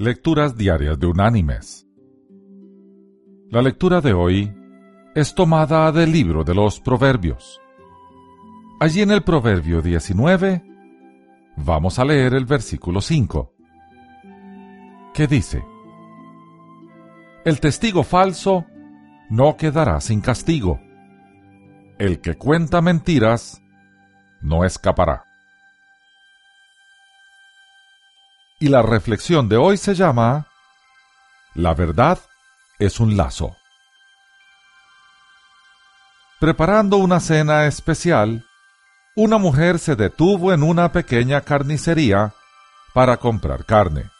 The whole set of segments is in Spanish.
Lecturas Diarias de Unánimes. La lectura de hoy es tomada del libro de los Proverbios. Allí en el Proverbio 19 vamos a leer el versículo 5, que dice, El testigo falso no quedará sin castigo. El que cuenta mentiras no escapará. Y la reflexión de hoy se llama La verdad es un lazo. Preparando una cena especial, una mujer se detuvo en una pequeña carnicería para comprar carne.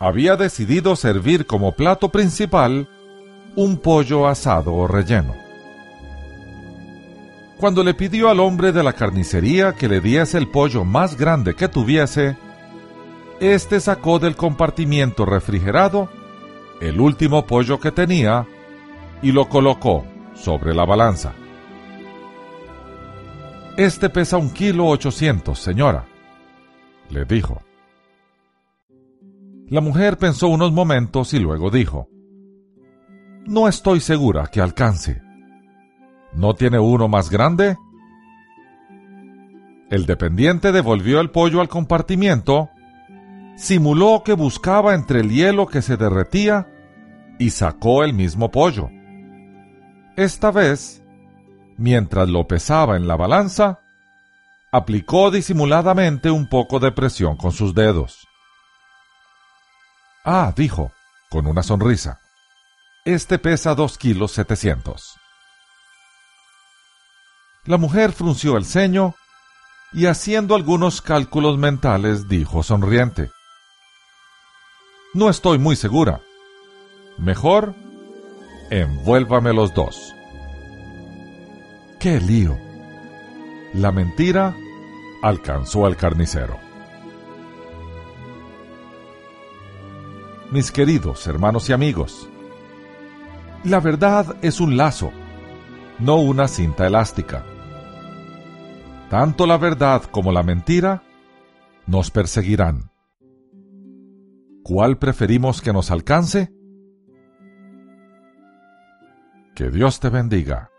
Había decidido servir como plato principal un pollo asado o relleno. Cuando le pidió al hombre de la carnicería que le diese el pollo más grande que tuviese, este sacó del compartimiento refrigerado el último pollo que tenía y lo colocó sobre la balanza. Este pesa un kilo ochocientos, señora, le dijo. La mujer pensó unos momentos y luego dijo, No estoy segura que alcance. ¿No tiene uno más grande? El dependiente devolvió el pollo al compartimiento simuló que buscaba entre el hielo que se derretía y sacó el mismo pollo. Esta vez, mientras lo pesaba en la balanza, aplicó disimuladamente un poco de presión con sus dedos. Ah, dijo, con una sonrisa, este pesa dos kilos setecientos. La mujer frunció el ceño y haciendo algunos cálculos mentales dijo sonriente. No estoy muy segura. Mejor, envuélvame los dos. ¡Qué lío! La mentira alcanzó al carnicero. Mis queridos hermanos y amigos, la verdad es un lazo, no una cinta elástica. Tanto la verdad como la mentira nos perseguirán ¿Cuál preferimos que nos alcance? Que Dios te bendiga.